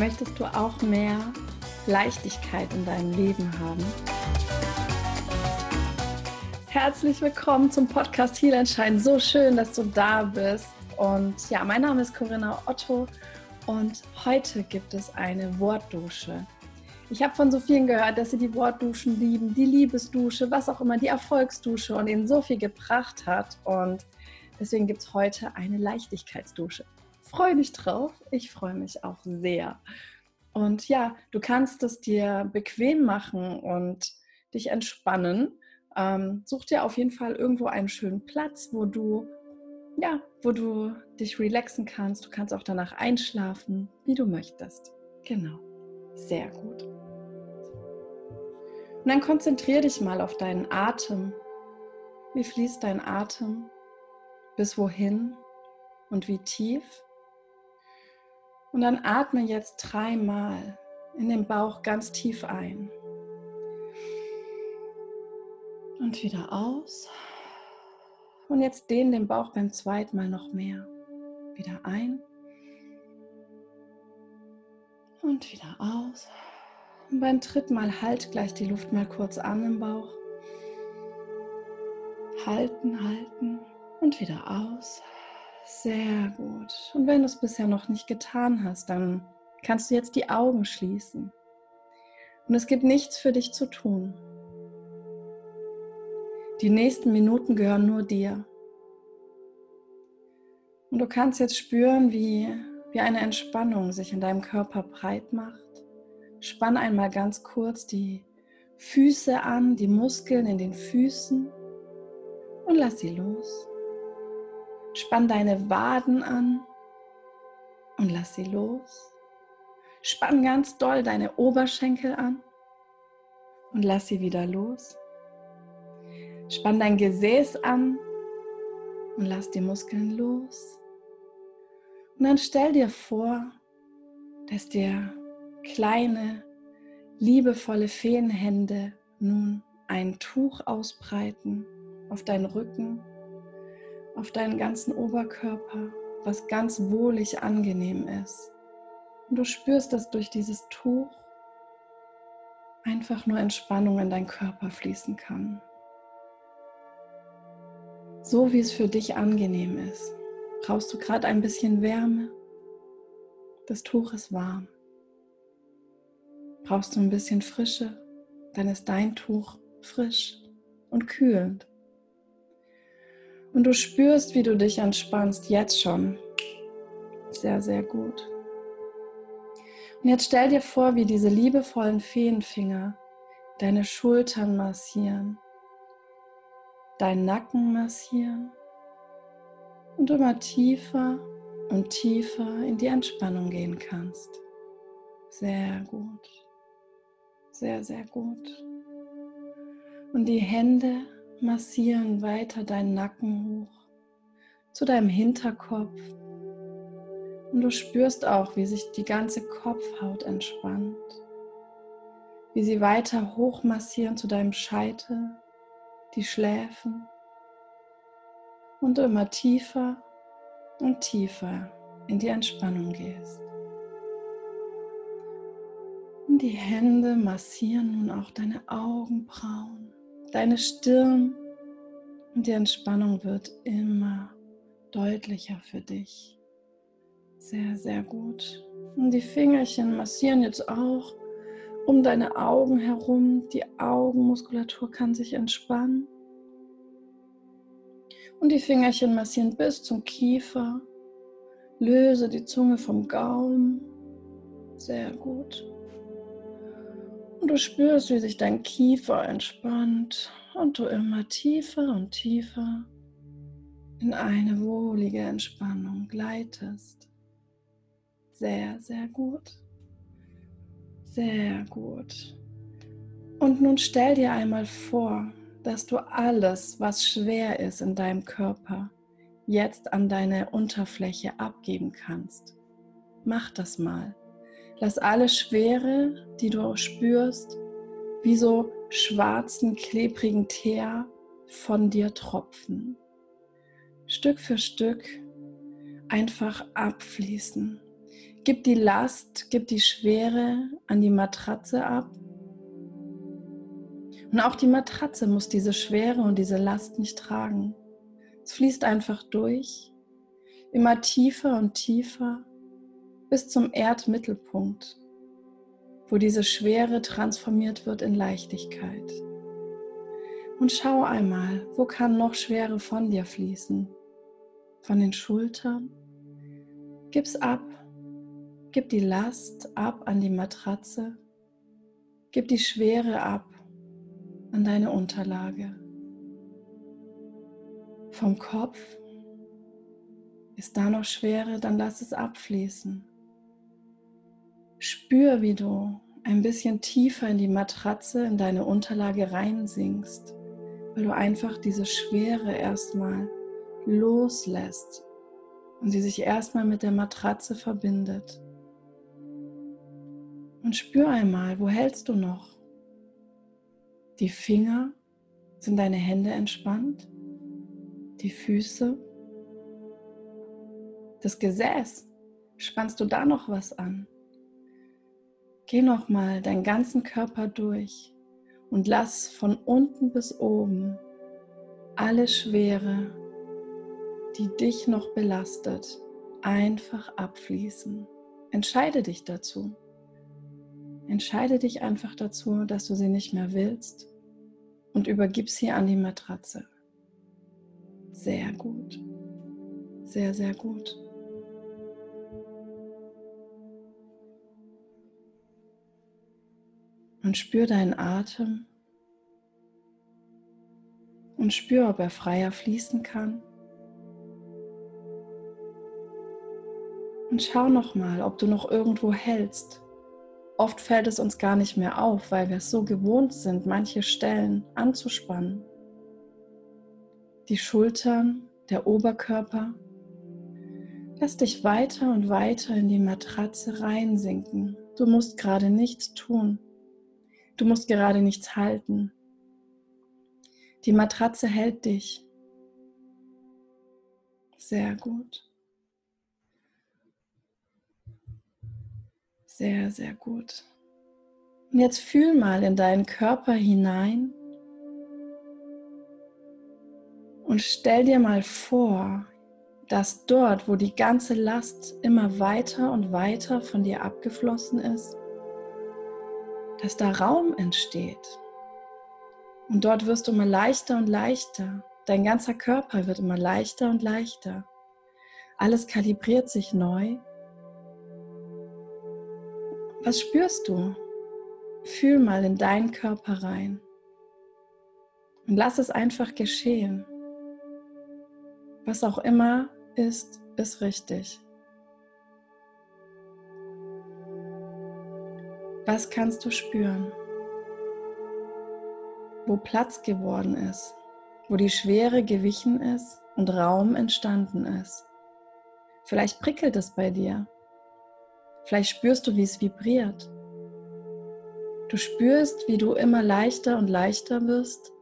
Möchtest du auch mehr Leichtigkeit in deinem Leben haben? Herzlich willkommen zum Podcast Heal Entscheiden. So schön, dass du da bist. Und ja, mein Name ist Corinna Otto und heute gibt es eine Wortdusche. Ich habe von so vielen gehört, dass sie die Wortduschen lieben, die Liebesdusche, was auch immer, die Erfolgsdusche und ihnen so viel gebracht hat. Und deswegen gibt es heute eine Leichtigkeitsdusche freue dich drauf. Ich freue mich auch sehr. Und ja, du kannst es dir bequem machen und dich entspannen. Ähm, such dir auf jeden Fall irgendwo einen schönen Platz, wo du ja, wo du dich relaxen kannst. Du kannst auch danach einschlafen, wie du möchtest. Genau. Sehr gut. Und dann konzentriere dich mal auf deinen Atem. Wie fließt dein Atem? Bis wohin und wie tief? Und dann atme jetzt dreimal in den Bauch ganz tief ein. Und wieder aus. Und jetzt dehn den Bauch beim zweiten Mal noch mehr. Wieder ein. Und wieder aus. Und beim dritten Mal halt gleich die Luft mal kurz an im Bauch. Halten, halten und wieder aus. Sehr gut. Und wenn du es bisher noch nicht getan hast, dann kannst du jetzt die Augen schließen. Und es gibt nichts für dich zu tun. Die nächsten Minuten gehören nur dir. Und du kannst jetzt spüren, wie, wie eine Entspannung sich in deinem Körper breit macht. Spann einmal ganz kurz die Füße an, die Muskeln in den Füßen und lass sie los. Spann deine Waden an und lass sie los. Spann ganz doll deine Oberschenkel an und lass sie wieder los. Spann dein Gesäß an und lass die Muskeln los. Und dann stell dir vor, dass dir kleine, liebevolle Feenhände nun ein Tuch ausbreiten auf deinen Rücken auf deinen ganzen Oberkörper, was ganz wohlig angenehm ist. Und du spürst, dass durch dieses Tuch einfach nur Entspannung in deinen Körper fließen kann. So wie es für dich angenehm ist. Brauchst du gerade ein bisschen Wärme? Das Tuch ist warm. Brauchst du ein bisschen Frische? Dann ist dein Tuch frisch und kühlend. Und du spürst, wie du dich entspannst, jetzt schon. Sehr, sehr gut. Und jetzt stell dir vor, wie diese liebevollen Feenfinger deine Schultern massieren, deinen Nacken massieren und immer tiefer und tiefer in die Entspannung gehen kannst. Sehr gut. Sehr, sehr gut. Und die Hände massieren weiter deinen Nacken hoch zu deinem Hinterkopf. Und du spürst auch, wie sich die ganze Kopfhaut entspannt, wie sie weiter hoch massieren zu deinem Scheitel, die Schläfen und du immer tiefer und tiefer in die Entspannung gehst. Die Hände massieren nun auch deine Augenbrauen deine Stirn und die Entspannung wird immer deutlicher für dich. Sehr, sehr gut. Und die Fingerchen massieren jetzt auch um deine Augen herum. Die Augenmuskulatur kann sich entspannen. Und die Fingerchen massieren bis zum Kiefer. Löse die Zunge vom Gaumen. Sehr gut. Und du spürst, wie sich dein Kiefer entspannt und du immer tiefer und tiefer in eine wohlige Entspannung gleitest. Sehr, sehr gut. Sehr gut. Und nun stell dir einmal vor, dass du alles, was schwer ist in deinem Körper, jetzt an deine Unterfläche abgeben kannst. Mach das mal. Lass alle Schwere, die du spürst, wie so schwarzen, klebrigen Teer von dir tropfen. Stück für Stück einfach abfließen. Gib die Last, gib die Schwere an die Matratze ab. Und auch die Matratze muss diese Schwere und diese Last nicht tragen. Es fließt einfach durch, immer tiefer und tiefer bis zum Erdmittelpunkt, wo diese Schwere transformiert wird in Leichtigkeit. Und schau einmal, wo kann noch Schwere von dir fließen? Von den Schultern? Gib's ab. Gib die Last ab an die Matratze. Gib die Schwere ab an deine Unterlage. Vom Kopf ist da noch Schwere, dann lass es abfließen. Spür, wie du ein bisschen tiefer in die Matratze, in deine Unterlage reinsinkst, weil du einfach diese Schwere erstmal loslässt und sie sich erstmal mit der Matratze verbindet. Und spür einmal, wo hältst du noch? Die Finger, sind deine Hände entspannt? Die Füße? Das Gesäß, spannst du da noch was an? Geh nochmal deinen ganzen Körper durch und lass von unten bis oben alle Schwere, die dich noch belastet, einfach abfließen. Entscheide dich dazu. Entscheide dich einfach dazu, dass du sie nicht mehr willst und übergib sie an die Matratze. Sehr gut. Sehr, sehr gut. Und spür deinen Atem und spür, ob er freier fließen kann. Und schau noch mal, ob du noch irgendwo hältst, Oft fällt es uns gar nicht mehr auf, weil wir es so gewohnt sind, manche Stellen anzuspannen. Die Schultern, der Oberkörper. Lass dich weiter und weiter in die Matratze reinsinken. Du musst gerade nichts tun. Du musst gerade nichts halten. Die Matratze hält dich. Sehr gut. Sehr, sehr gut. Und jetzt fühl mal in deinen Körper hinein und stell dir mal vor, dass dort, wo die ganze Last immer weiter und weiter von dir abgeflossen ist, dass da Raum entsteht. Und dort wirst du immer leichter und leichter. Dein ganzer Körper wird immer leichter und leichter. Alles kalibriert sich neu was spürst du? Fühl mal in deinen Körper rein und lass es einfach geschehen. Was auch immer ist, ist richtig. Was kannst du spüren? Wo Platz geworden ist, wo die Schwere gewichen ist und Raum entstanden ist. Vielleicht prickelt es bei dir. Vielleicht spürst du, wie es vibriert. Du spürst, wie du immer leichter und leichter wirst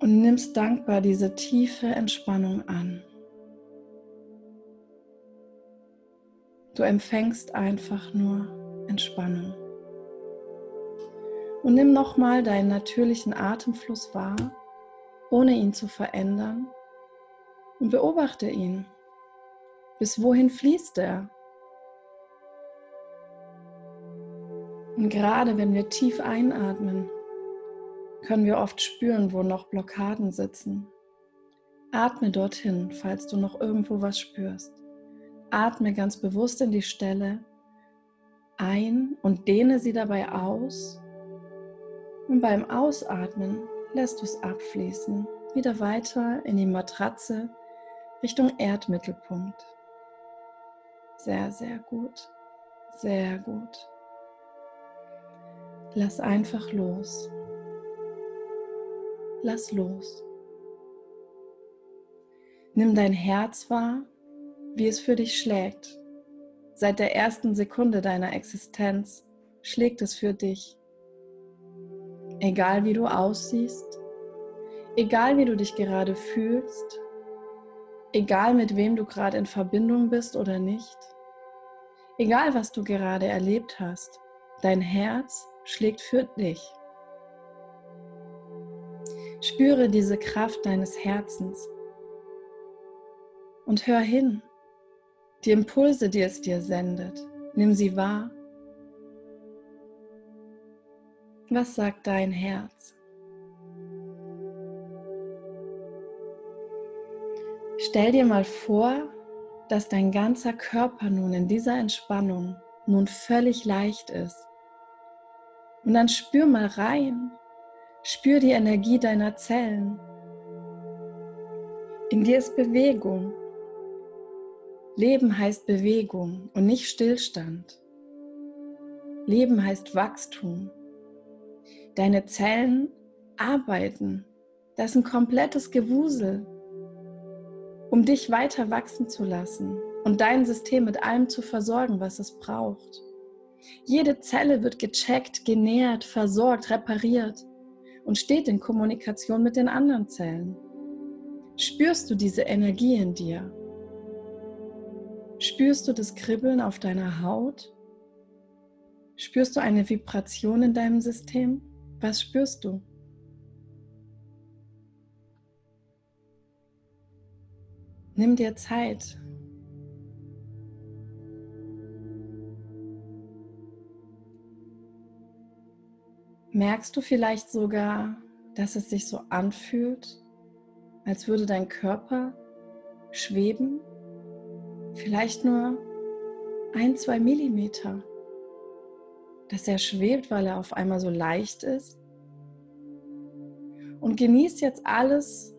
und nimmst dankbar diese tiefe Entspannung an. Du empfängst einfach nur Entspannung. Und nimm nochmal deinen natürlichen Atemfluss wahr, ohne ihn zu verändern, und beobachte ihn. Bis wohin fließt er? Und gerade wenn wir tief einatmen, können wir oft spüren, wo noch Blockaden sitzen. Atme dorthin, falls du noch irgendwo was spürst. Atme ganz bewusst in die Stelle ein und dehne sie dabei aus. Und beim Ausatmen lässt du es abfließen, wieder weiter in die Matratze Richtung Erdmittelpunkt. Sehr, sehr gut. Sehr gut. Lass einfach los. Lass los. Nimm dein Herz wahr, wie es für dich schlägt. Seit der ersten Sekunde deiner Existenz schlägt es für dich. Egal wie du aussiehst, egal wie du dich gerade fühlst, Egal mit wem du gerade in Verbindung bist oder nicht. Egal was du gerade erlebt hast, dein Herz schlägt für dich. Spüre diese Kraft deines Herzens und hör hin. Die Impulse, die es dir sendet, nimm sie wahr. Was sagt dein Herz? Stell dir mal vor, dass dein ganzer Körper nun in dieser Entspannung nun völlig leicht ist. Und dann spür mal rein, spür die Energie deiner Zellen. In dir ist Bewegung. Leben heißt Bewegung und nicht Stillstand. Leben heißt Wachstum. Deine Zellen arbeiten. Das ist ein komplettes Gewusel um dich weiter wachsen zu lassen und dein System mit allem zu versorgen, was es braucht. Jede Zelle wird gecheckt, genährt, versorgt, repariert und steht in Kommunikation mit den anderen Zellen. Spürst du diese Energie in dir? Spürst du das Kribbeln auf deiner Haut? Spürst du eine Vibration in deinem System? Was spürst du? Nimm dir Zeit. Merkst du vielleicht sogar, dass es sich so anfühlt, als würde dein Körper schweben? Vielleicht nur ein, zwei Millimeter. Dass er schwebt, weil er auf einmal so leicht ist. Und genieß jetzt alles,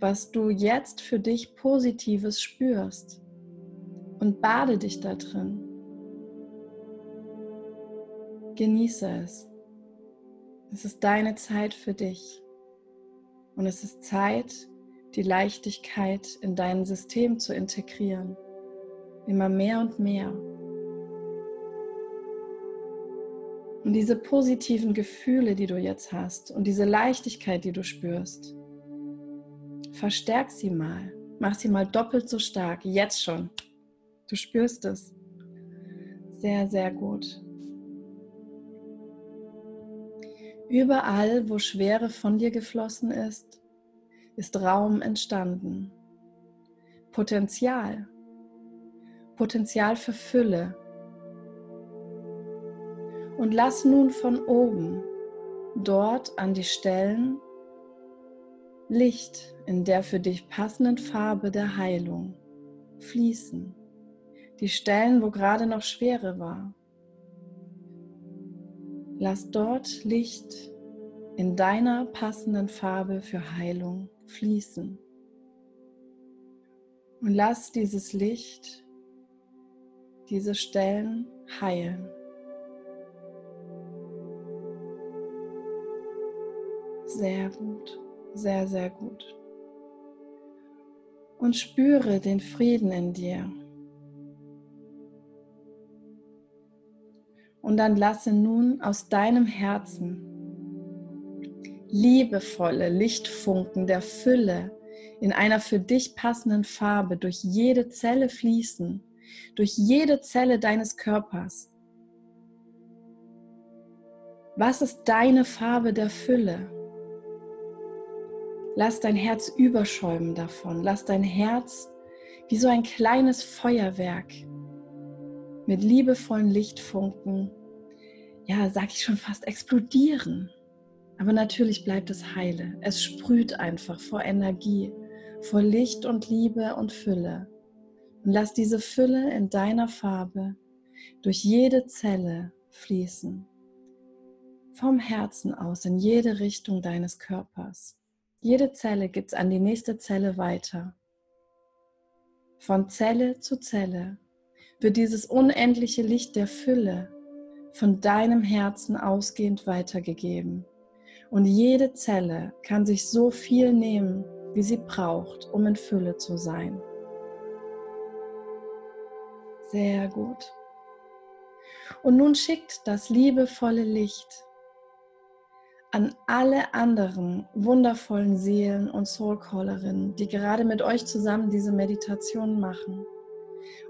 was du jetzt für dich Positives spürst und bade dich da drin. Genieße es. Es ist deine Zeit für dich. Und es ist Zeit, die Leichtigkeit in dein System zu integrieren. Immer mehr und mehr. Und diese positiven Gefühle, die du jetzt hast und diese Leichtigkeit, die du spürst, Verstärk sie mal. Mach sie mal doppelt so stark. Jetzt schon. Du spürst es. Sehr, sehr gut. Überall, wo Schwere von dir geflossen ist, ist Raum entstanden. Potenzial. Potenzial für Fülle. Und lass nun von oben dort an die Stellen, Licht in der für dich passenden Farbe der Heilung fließen. Die Stellen, wo gerade noch Schwere war. Lass dort Licht in deiner passenden Farbe für Heilung fließen. Und lass dieses Licht diese Stellen heilen. Sehr gut sehr, sehr gut. Und spüre den Frieden in dir. Und dann lasse nun aus deinem Herzen liebevolle Lichtfunken der Fülle in einer für dich passenden Farbe durch jede Zelle fließen, durch jede Zelle deines Körpers. Was ist deine Farbe der Fülle? Lass dein Herz überschäumen davon. Lass dein Herz wie so ein kleines Feuerwerk mit liebevollen Lichtfunken, ja, sag ich schon fast, explodieren. Aber natürlich bleibt es heile. Es sprüht einfach vor Energie, vor Licht und Liebe und Fülle. Und lass diese Fülle in deiner Farbe durch jede Zelle fließen. Vom Herzen aus in jede Richtung deines Körpers. Jede Zelle gibt es an die nächste Zelle weiter. Von Zelle zu Zelle wird dieses unendliche Licht der Fülle von deinem Herzen ausgehend weitergegeben. Und jede Zelle kann sich so viel nehmen, wie sie braucht, um in Fülle zu sein. Sehr gut. Und nun schickt das liebevolle Licht an alle anderen wundervollen Seelen und Soulcallerinnen, die gerade mit euch zusammen diese Meditation machen.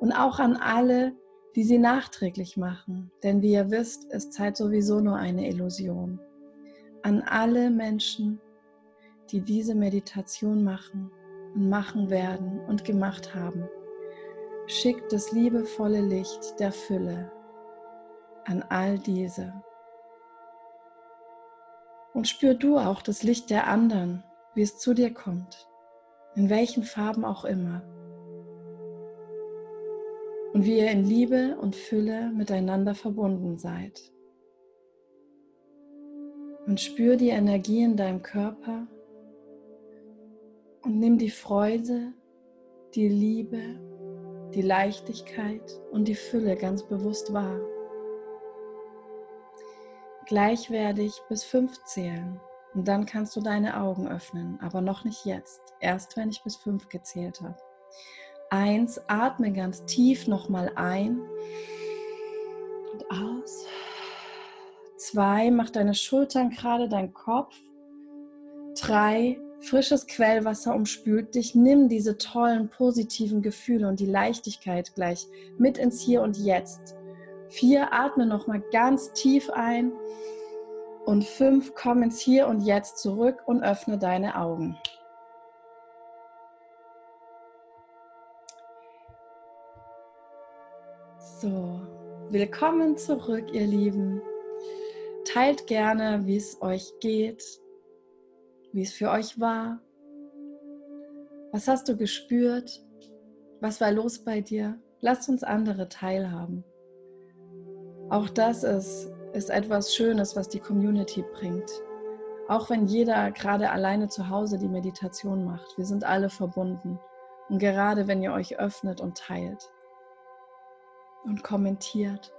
Und auch an alle, die sie nachträglich machen. Denn wie ihr wisst, ist Zeit sowieso nur eine Illusion. An alle Menschen, die diese Meditation machen und machen werden und gemacht haben, schickt das liebevolle Licht der Fülle an all diese. Und spür du auch das Licht der anderen, wie es zu dir kommt, in welchen Farben auch immer und wie ihr in Liebe und Fülle miteinander verbunden seid. Und spür die Energie in deinem Körper und nimm die Freude, die Liebe, die Leichtigkeit und die Fülle ganz bewusst wahr. Gleich werde ich bis fünf zählen und dann kannst du deine Augen öffnen, aber noch nicht jetzt, erst wenn ich bis fünf gezählt habe. Eins, atme ganz tief nochmal ein und aus. Zwei, mach deine Schultern gerade, dein Kopf. Drei, frisches Quellwasser umspült dich. Nimm diese tollen, positiven Gefühle und die Leichtigkeit gleich mit ins Hier und Jetzt. Vier, atme nochmal ganz tief ein. Und fünf, komm ins Hier und Jetzt zurück und öffne deine Augen. So, willkommen zurück, ihr Lieben. Teilt gerne, wie es euch geht, wie es für euch war. Was hast du gespürt? Was war los bei dir? Lasst uns andere teilhaben. Auch das ist, ist etwas Schönes, was die Community bringt. Auch wenn jeder gerade alleine zu Hause die Meditation macht. Wir sind alle verbunden. Und gerade wenn ihr euch öffnet und teilt und kommentiert,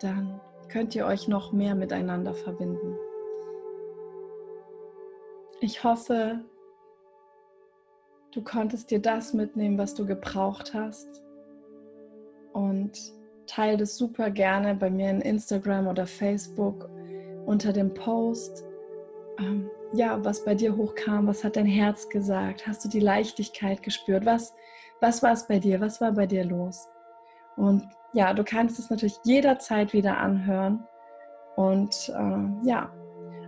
dann könnt ihr euch noch mehr miteinander verbinden. Ich hoffe, du konntest dir das mitnehmen, was du gebraucht hast und teile das super gerne bei mir in Instagram oder Facebook unter dem Post. Ähm, ja, was bei dir hochkam, was hat dein Herz gesagt? Hast du die Leichtigkeit gespürt? Was, was war es bei dir? Was war bei dir los? Und ja, du kannst es natürlich jederzeit wieder anhören und äh, ja,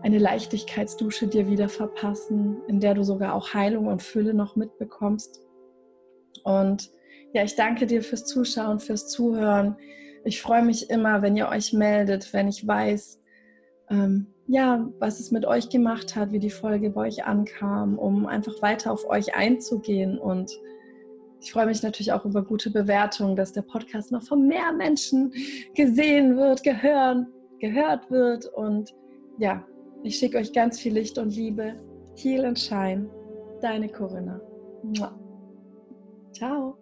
eine Leichtigkeitsdusche dir wieder verpassen, in der du sogar auch Heilung und Fülle noch mitbekommst. Und ja, ich danke dir fürs Zuschauen, fürs Zuhören. Ich freue mich immer, wenn ihr euch meldet, wenn ich weiß, ähm, ja, was es mit euch gemacht hat, wie die Folge bei euch ankam, um einfach weiter auf euch einzugehen und ich freue mich natürlich auch über gute Bewertungen, dass der Podcast noch von mehr Menschen gesehen wird, gehört, gehört wird. Und ja, ich schicke euch ganz viel Licht und Liebe. Heal and Shine. Deine Corinna. Ciao.